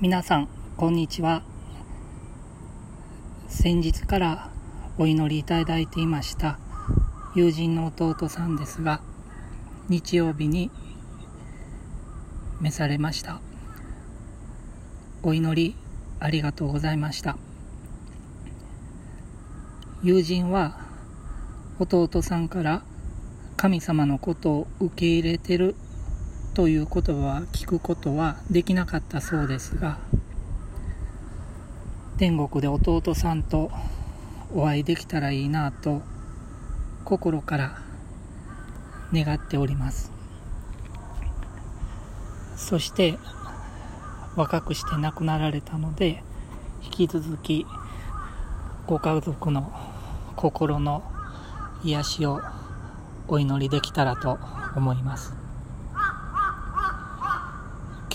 皆さんこんにちは。先日からお祈りいただいていました友人の弟さんですが日曜日に召されました。お祈りありがとうございました。友人は弟さんから神様のことを受け入れてるという言葉は聞くことはできなかったそうですが天国で弟さんとお会いできたらいいなと心から願っております。そして若くして亡くなられたので引き続きご家族の心の癒しをお祈りできたらと思います。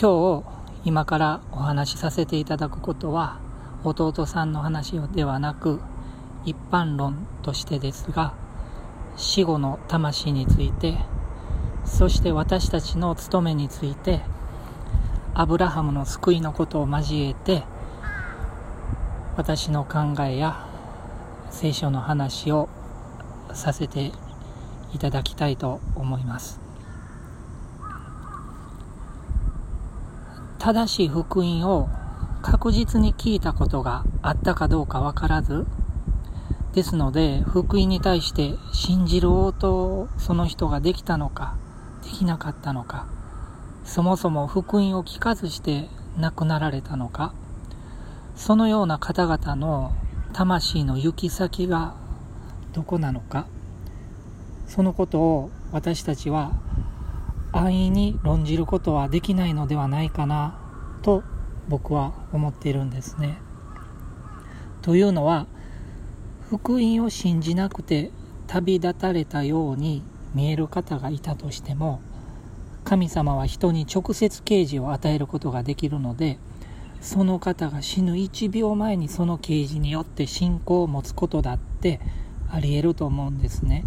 今日今からお話しさせていただくことは弟さんの話ではなく一般論としてですが死後の魂についてそして私たちの務めについてアブラハムの救いのことを交えて私の考えや聖書の話をさせていただきたいと思います。正しい福音を確実に聞いたことがあったかどうかわからずですので福音に対して信じる応答をその人ができたのかできなかったのかそもそも福音を聞かずして亡くなられたのかそのような方々の魂の行き先がどこなのかそのことを私たちは安易に論じることはできないのではないかなと僕は思っているんですね。というのは福音を信じなくて旅立たれたように見える方がいたとしても神様は人に直接啓示を与えることができるのでその方が死ぬ1秒前にその啓示によって信仰を持つことだってありえると思うんですね。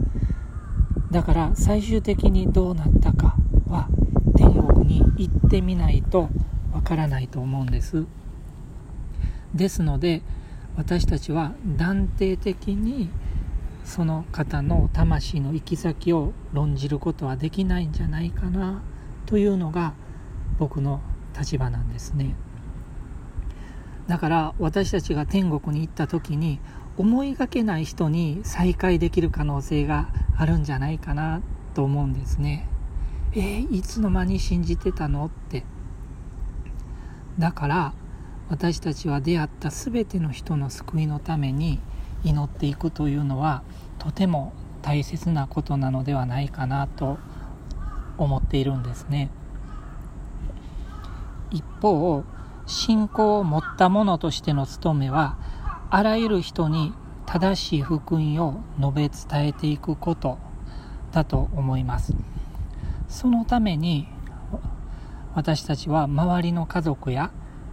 だから最終的にどうなったかに行ってみないとわからないと思うんですですので私たちは断定的にその方の魂の行き先を論じることはできないんじゃないかなというのが僕の立場なんですねだから私たちが天国に行った時に思いがけない人に再会できる可能性があるんじゃないかなと思うんですね。えー、いつの間に信じてたの？って。だから私たちは出会った全ての人の救いのために祈っていくというのはとても大切なことなのではないかなと思っているんですね。一方信仰を持った者としての務めはあらゆる人に正しい福音を述べ伝えていくことだと思いますそのために私たちは周りの家族や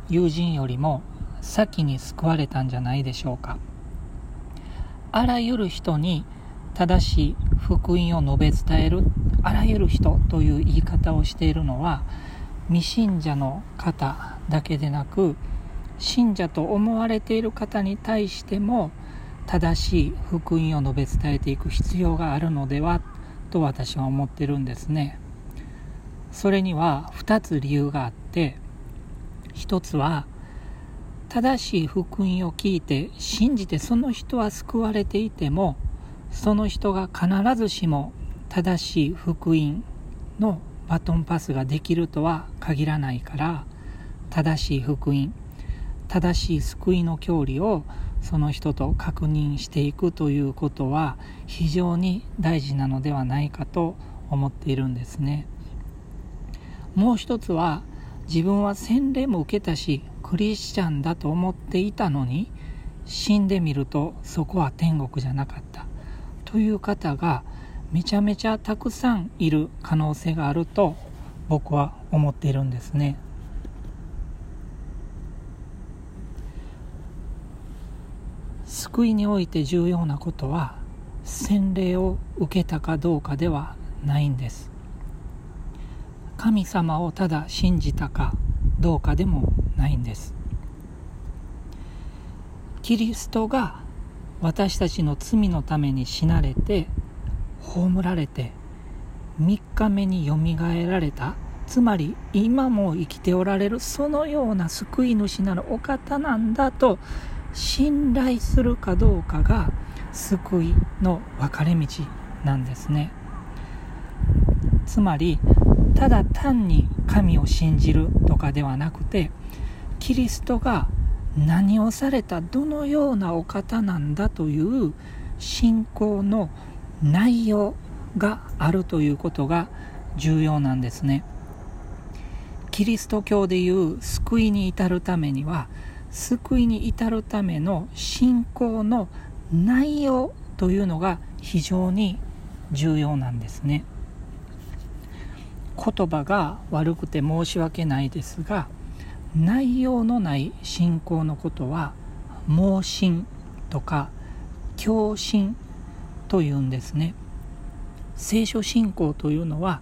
友人よりも先に救われたんじゃないでしょうか。あらゆる人に正しい福音を述べ伝えるあらゆる人という言い方をしているのは未信者の方だけでなく信者と思われている方に対しても正しい福音を述べ伝えていく必要があるのではと私は思ってるんですね。それには2つ理由があって1つは正しい福音を聞いて信じてその人は救われていてもその人が必ずしも正しい福音のバトンパスができるとは限らないから正しい福音正しい救いの教理をその人と確認していくということは非常に大事なのではないかと思っているんですね。もう一つは自分は洗礼も受けたしクリスチャンだと思っていたのに死んでみるとそこは天国じゃなかった。という方がめちゃめちゃたくさんいる可能性があると僕は思っているんですね。救いにおいて重要なことは洗礼を受けたかどうかではないんです。神様をただ信じたかどうかでもないんです。キリストが私たちの罪のために死なれて葬られて3日目によみがえられた。つまり今も生きておられるそのような救い主なるお方なんだと信頼するかどうかが救いの分かれ道なんですね。つまりただ単に神を信じるとかではなくてキリストが何をされたどのようなお方なんだという信仰の内容があるということが重要なんですね。キリスト教でいう救いに至るためには救いに至るための信仰の内容というのが非常に重要なんですね。言葉が悪くて申し訳ないですが内容のない信仰のことは盲信とか共信というんですね。聖書信仰というのは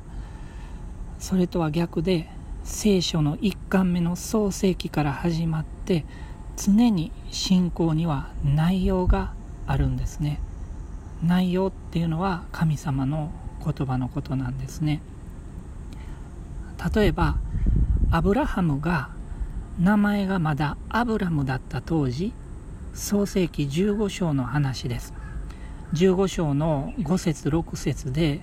それとは逆で聖書の一巻目の創世記から始まって常に信仰には内容があるんですね。内容っていうのは神様の言葉のことなんですね。例えばアブラハムが名前がまだアブラムだった当時創世紀15章の話です。15章の5節6節で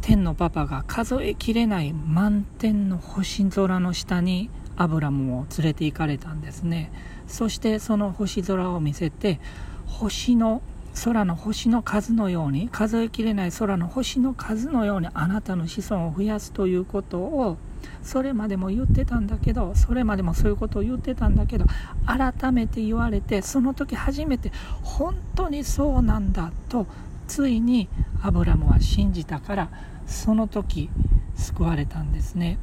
天のパパが数えきれない満天の星空の下にアブラムを連れて行かれたんですね。そしてその星空を見せて星の空の星の数のように数えきれない空の星の数のようにあなたの子孫を増やすということをそれまでも言ってたんだけどそれまでもそういうことを言ってたんだけど改めて言われてその時初めて本当にそうなんだとついにアブラムは信じたからその時救われたんですね。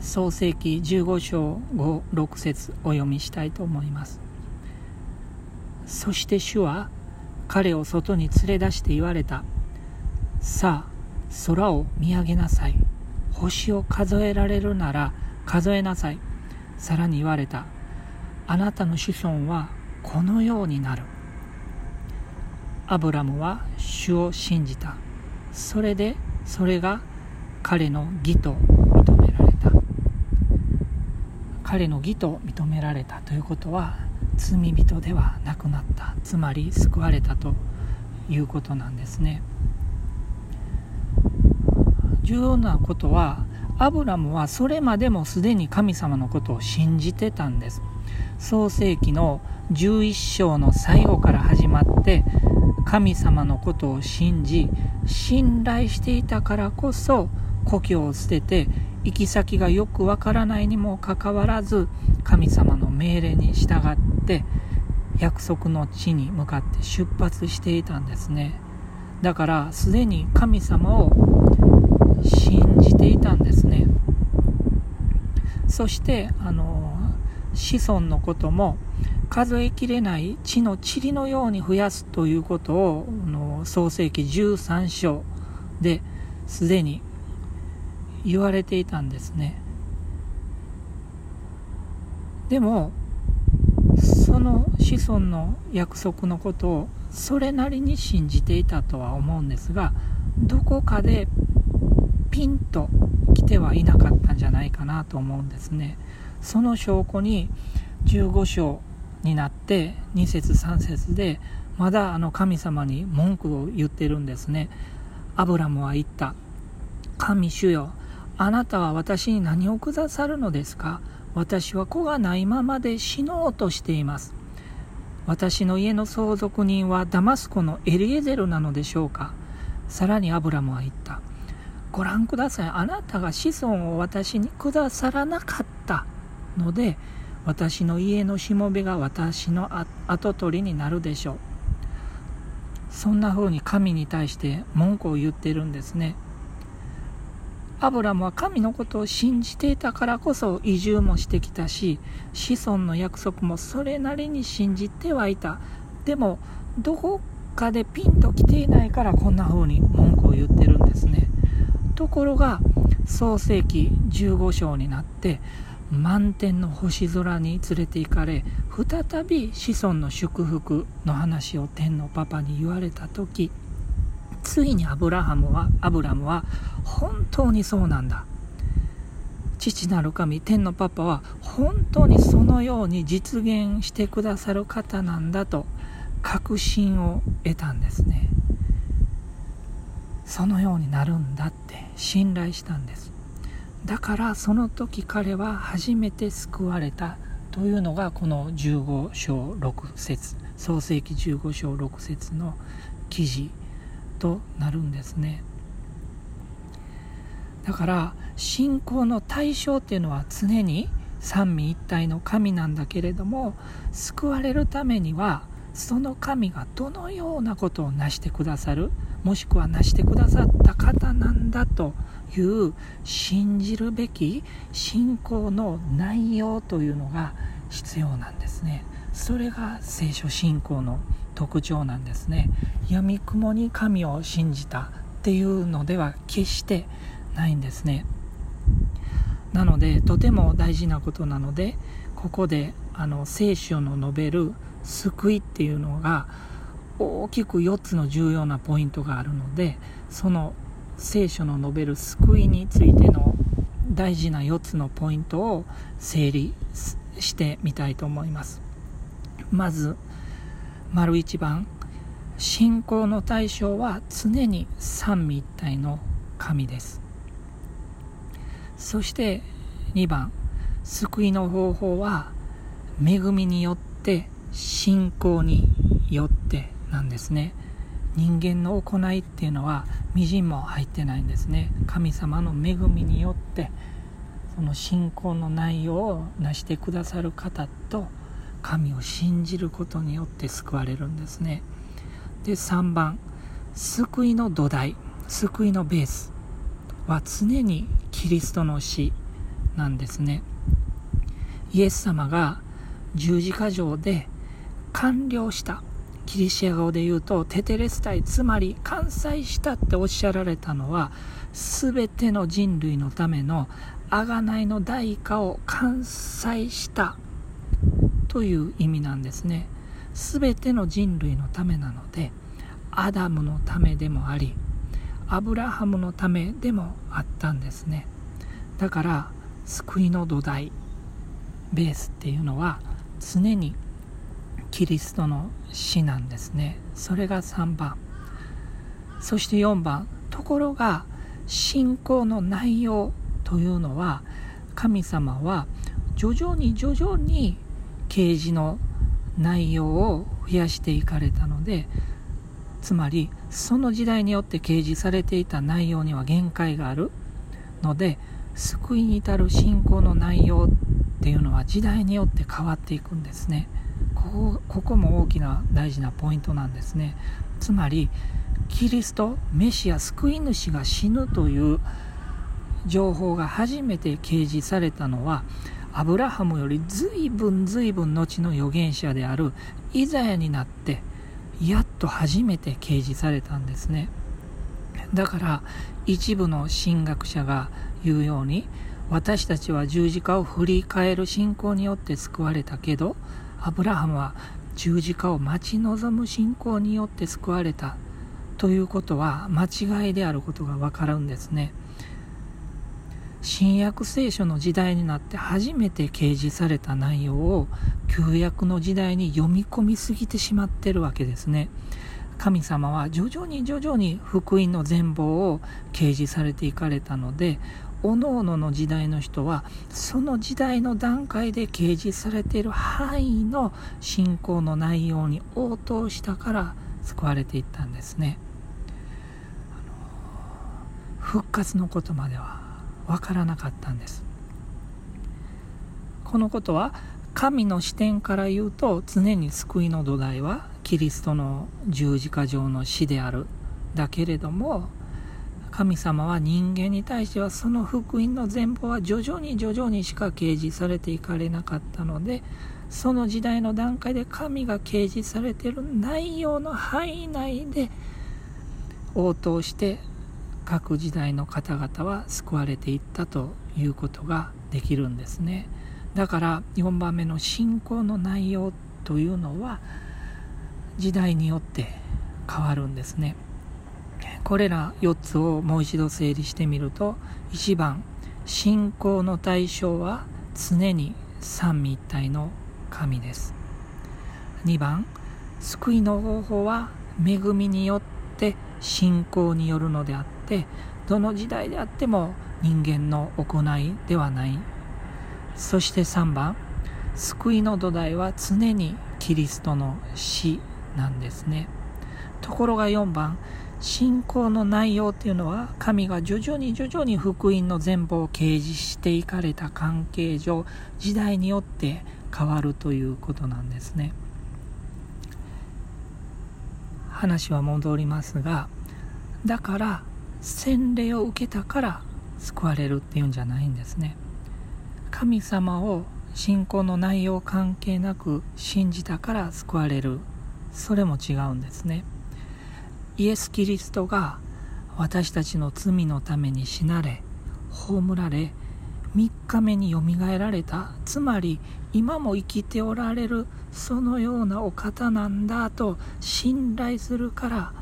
創世紀15章56節お読みしたいと思います。そして主は彼を外に連れ出して言われた。さあ空を見上げなさい。星を数えられるなら数えなさい。さらに言われた。あなたの子孫はこのようになる。アブラムは主を信じた。それでそれが彼の義と認められた。彼の義と認められたということは罪人ではなくなった。つまり救われたということなんですね。重要なことはアブラムはそれまでもすでに神様のことを信じてたんです。創世紀の11章の最後から始まって神様のことを信じ信頼していたからこそ故郷を捨てて行き先がよくわからないにもかかわらず神様の命令に従って約束の地に向かって出発していたんですね。だからすでに神様を信じていたんですね。そしてあの子孫のことも数えきれない地の塵のように増やすということをの創世紀13章ですでに言われていたんですね。でもその子孫の約束のことをそれなりに信じていたとは思うんですがどこかでピンと来てはいなかったんじゃないかなと思うんですね。その証拠に15章になって2節3節でまだあの神様に文句を言ってるんですね。アブラムは言った。神主よあなたは私に何をくださるのですか？私は子がないままで死のうとしています。私の家の相続人はダマスコのエリエゼルなのでしょうか？さらにアブラムは言った。ご覧ください。あなたが子孫を私にくださらなかった。ので私の家のしもべが私の跡取りになるでしょう。そんな風に神に対して文句を言ってるんですね。アブラムは神のことを信じていたからこそ移住もしてきたし子孫の約束もそれなりに信じてはいた。でもどこかでピンと来ていないからこんな風に文句を言ってるんですね。ところが創世紀15章になって満天の星空に連れて行かれ再び子孫の祝福の話を天のパパに言われた時ついにアブラハムはアブラムは本当にそうなんだ。父なる神天のパパは本当にそのように実現してくださる方なんだと確信を得たんですね。そのようになるんだって信頼したんです。だからその時彼は初めて救われたというのがこの15章6節創世紀15章6節の記事となるんですね。だから信仰の対象っていうのは常に三位一体の神なんだけれども救われるためにはその神がどのようなことを成してくださるもしくは成してくださった方なんだという信じるべき信仰の内容というのが必要なんですね。それが聖書信仰の特徴なんですね。闇雲に神を信じたっていうのでは決してないんですね。なのでとても大事なことなのでここであの聖書の述べる救いっていうのが大きく4つの重要なポイントがあるのでその聖書の述べる救いについての大事な4つのポイントを整理してみたいと思います。まず丸1番。信仰の対象は常に三位一体の神です。そして2番。救いの方法は恵みによって信仰によってなんですね。人間の行いっていうのはみじんも入ってないんですね。神様の恵みによってその信仰の内容を成してくださる方と神を信じることによって救われるんですね。で3番救いの土台救いのベース。は常にキリストの死なんですね。イエス様が十字架上で完了した。キリシア語で言うとテテレスタイつまり完済したっておっしゃられたのは全ての人類のための贖いの代価を完済した。という意味なんですね。全ての人類のためなのでアダムのためでもありアブラハムのためでもあったんですね。だから救いの土台ベースっていうのは常にキリストの死なんですね。それが3番。そして4番。ところが信仰の内容というのは神様は徐々に徐々に啓示の内容を増やしていかれたのでつまりその時代によって掲示されていた内容には限界があるので救いに至る信仰の内容っていうのは時代によって変わっていくんですね。ここここも大きな大事なポイントなんですね。つまりキリストメシア救い主が死ぬという情報が初めて掲示されたのはアブラハムより随分随分後の預言者であるイザヤになってやっと初めて掲示されたんですね。だから一部の神学者が言うように私たちは十字架を振り返る信仰によって救われたけどアブラハムは十字架を待ち望む信仰によって救われたということは間違いであることがわかるんですね。新約聖書の時代になって初めて掲示された内容を旧約の時代に読み込みすぎてしまってるわけですね。神様は徐々に徐々に福音の全貌を掲示されていかれたので各々の時代の人はその時代の段階で掲示されている範囲の信仰の内容に応答したから救われていったんですね。復活のことまでは分からなかったんです。このことは神の視点から言うと常に救いの土台はキリストの十字架上の死である。だけれども神様は人間に対してはその福音の全貌は徐々に徐々にしか掲示されていかれなかったのでその時代の段階で神が掲示されている内容の範囲内で応答して各時代の方々は救われていったということができるんですね。だから4番目の信仰の内容というのは時代によって変わるんですね。これら4つをもう一度整理してみると1番信仰の対象は常に三位一体の神です。2番救いの方法は恵みによって信仰によるのであってでどの時代であっても人間の行いではない。そして3番救いの土台は常にキリストの死なんですね。ところが4番信仰の内容っていうのは神が徐々に徐々に福音の全貌を掲示していかれた関係上時代によって変わるということなんですね。話は戻りますがだから洗礼を受けたから救われるっていうんじゃないんですね。神様を信仰の内容関係なく信じたから救われる。それも違うんですね。イエス・キリストが私たちの罪のために死なれ葬られ3日目によみがえられた。つまり今も生きておられるそのようなお方なんだと信頼するから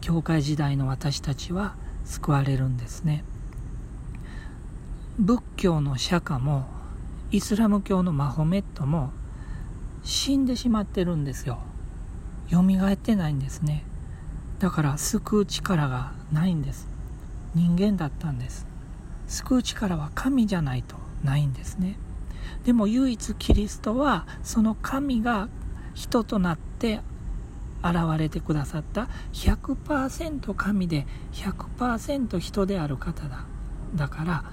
教会時代の私たちは救われるんですね。仏教の釈迦もイスラム教のマホメットも死んでしまってるんですよ。蘇ってないんですね。だから救う力がないんです。人間だったんです。救う力は神じゃないとないんですね。でも唯一キリストはその神が人となって現れてくださった。100%神で100%人である方だ。だから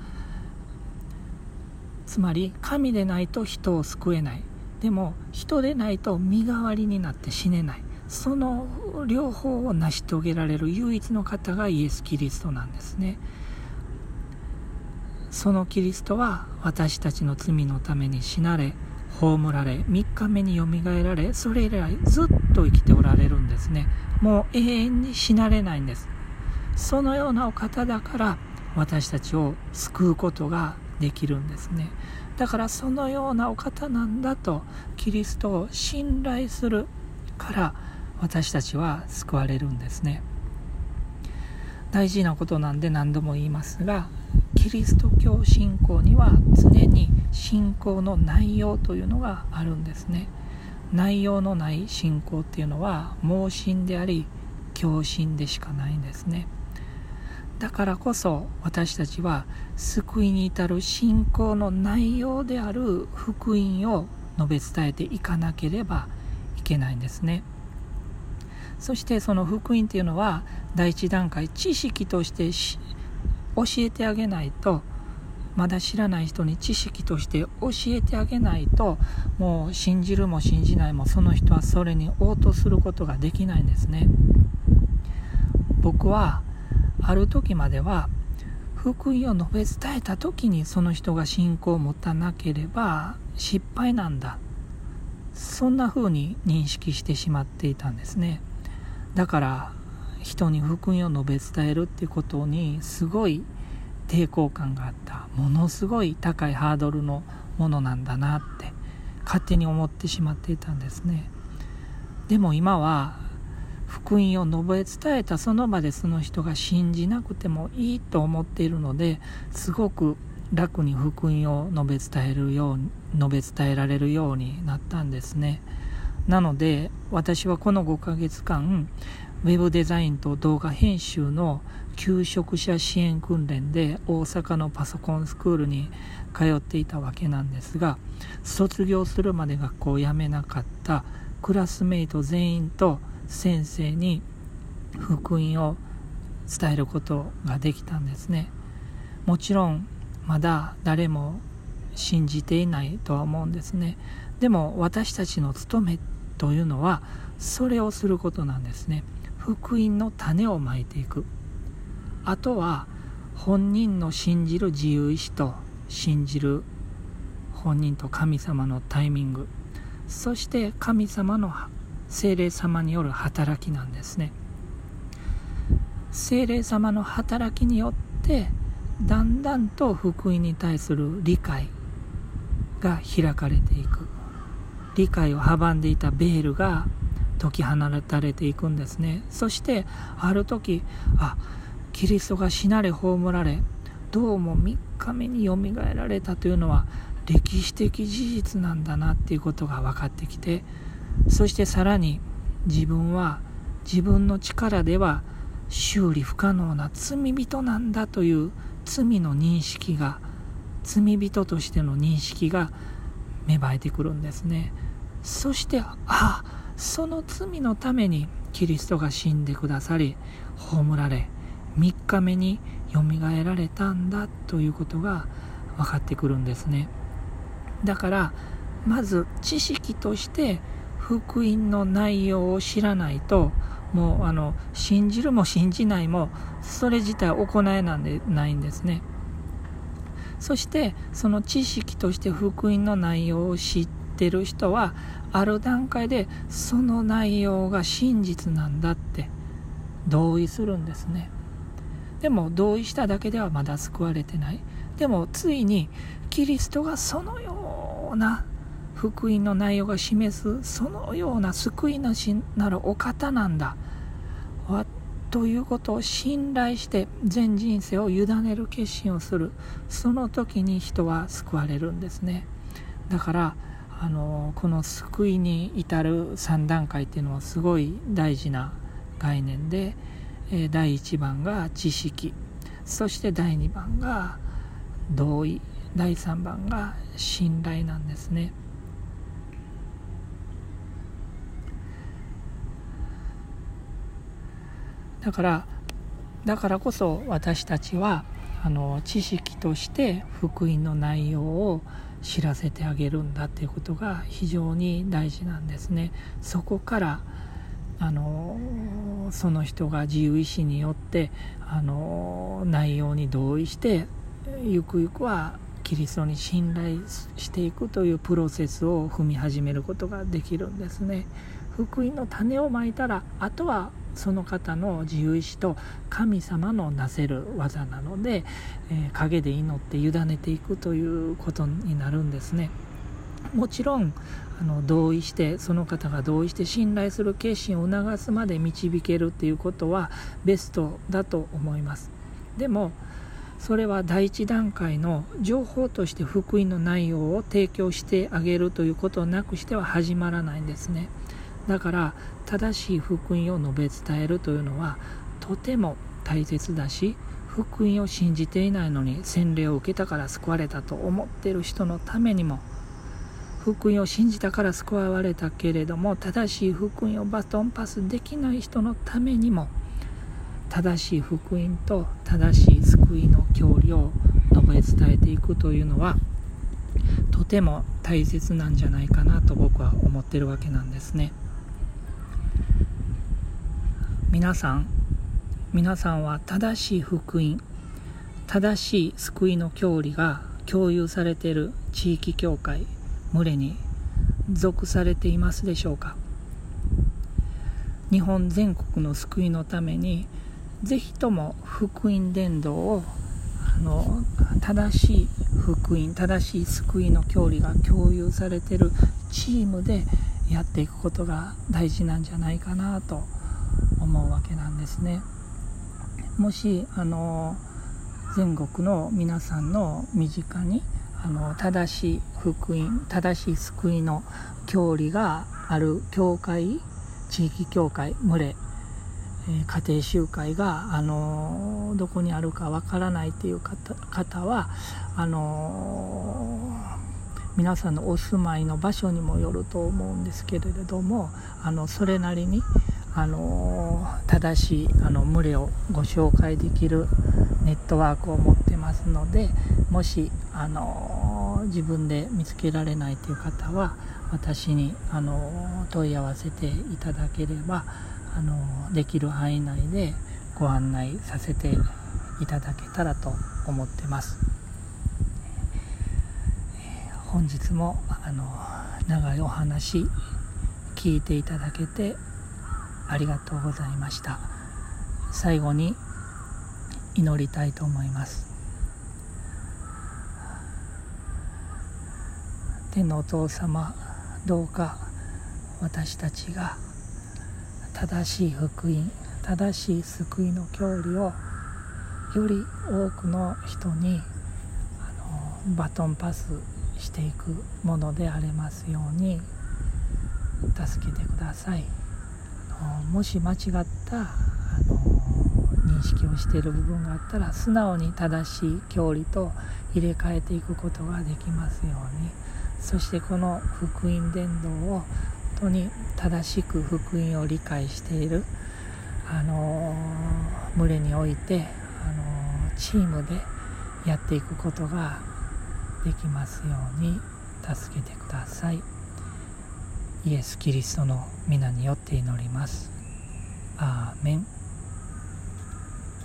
つまり神でないと人を救えない。でも人でないと身代わりになって死ねない。その両方を成し遂げられる唯一の方がイエス・キリストなんですね。そのキリストは私たちの罪のために死なれ葬られ3日目によみがえられそれ以来ずっと生きておられるんですね。もう永遠に死なれないんです。そのようなお方だから私たちを救うことができるんですね。だからそのようなお方なんだとキリストを信頼するから私たちは救われるんですね。大事なことなんで何度も言いますがキリスト教信仰には常に信仰の内容というのがあるんですね。内容のない信仰っていうのは盲信であり狂信でしかないんですね。だからこそ私たちは救いに至る信仰の内容である福音を述べ伝えていかなければいけないんですね。そしてその福音っていうのは第一段階知識として教えてあげないとまだ知らない人に知識として教えてあげないともう信じるも信じないもその人はそれに応答することができないんですね。僕はある時までは福音を述べ伝えた時にその人が信仰を持たなければ失敗なんだ。そんな風に認識してしまっていたんですね。だから人に福音を述べ伝えるっていうことにすごい抵抗感があった。ものすごい高いハードルのものなんだなって勝手に思ってしまっていたんですね。でも今は福音を述べ伝えたその場でその人が信じなくてもいいと思っているのですごく楽に福音を述べ伝えるように述べ伝えられるようになったんですね。なので私はこの5ヶ月間ウェブデザインと動画編集の求職者支援訓練で大阪のパソコンスクールに通っていたわけなんですが卒業するまで学校を辞めなかったクラスメイト全員と先生に福音を伝えることができたんですね。もちろんまだ誰も信じていないとは思うんですね。でも私たちの務めというのはそれをすることなんですね。福音の種をまいていく。あとは本人の信じる自由意志と信じる本人と神様のタイミング。そして神様の精霊様による働きなんですね。精霊様の働きによってだんだんと福音に対する理解が開かれていく。理解を阻んでいたベールが解き放たれていくんですね。そしてある時あキリストが死なれ葬られどうも3日目によみがえられたというのは歴史的事実なんだなっていうことが分かってきてそしてさらに自分は自分の力では修理不可能な罪人なんだという罪の認識が罪人としての認識が芽生えてくるんですね。そしてああその罪のためにキリストが死んでくださり葬られ3日目によみがえられたんだということが分かってくるんですね。だからまず知識として福音の内容を知らないともうあの信じるも信じないもそれ自体行えなんでないんですね。そしてその知識として福音の内容を知ってる人はある段階でその内容が真実なんだって同意するんですね。でも同意しただけではまだ救われてない。でもついにキリストがそのような福音の内容が示すそのような救い主なるお方なんだ。ということを信頼して全人生を委ねる決心をする。その時に人は救われるんですね。だからあのこの救いに至る3段階っていうのはすごい大事な概念でえ第1番が知識。そして第2番が同意。第3番が信頼なんですね。だからだからこそ私たちはあの知識として福音の内容を知らせてあげるんだっていうことが非常に大事なんですね。そこからあのその人が自由意志によってあの内容に同意してゆくゆくはキリストに信頼していくというプロセスを踏み始めることができるんですね。福音の種をまいたらあとはその方の自由意志と神様のなせる技なので、えー、陰で祈って委ねていくということになるんですね。もちろんあの同意してその方が同意して信頼する決心を促すまで導けるっていうことはベストだと思います。でもそれは第一段階の情報として福音の内容を提供してあげるということをなくしては始まらないんですね。だから正しい福音を述べ伝えるというのはとても大切だし福音を信じていないのに洗礼を受けたから救われたと思っている人のためにも福音を信じたから救われたけれども正しい福音をバトンパスできない人のためにも正しい福音と正しい救いの教理を述べ伝えていくというのはとても大切なんじゃないかなと僕は思ってるわけなんですね。皆さん皆さんは正しい福音正しい救いの教理が共有されている地域教会群れに属されていますでしょうか？日本全国の救いのためにぜひとも福音伝道をあの正しい福音正しい救いの教理が共有されているチームでやっていくことが大事なんじゃないかなと思うわけなんですね。もしあの全国の皆さんの身近にあの正しい福音正しい救いの教理がある教会地域教会群れ、え家庭集会があのどこにあるかわからないっていう方方はあの皆さんのお住まいの場所にもよると思うんですけれどもあのそれなりにあの正しいあの群れをご紹介できるネットワークを持ってますのでもしあの自分で見つけられないという方は私にあの問い合わせていただければあのできる範囲内でご案内させていただけたらと思ってます。本日もあの長いお話聞いていただけてありがとうございました。最後に祈りたいと思います。天のお父様どうか私たちが正しい福音正しい救いの教理をより多くの人にあのバトンパスしていくものでありますように助けてください。あのもし間違ったあの認識をしている部分があったら素直に正しい教理と入れ替えていくことができますように。そしてこの福音伝道を本当に正しく福音を理解しているあの群れにおいてあのチームでやっていくことができますように助けてください。イエス・キリストの皆によって祈ります。アーメン。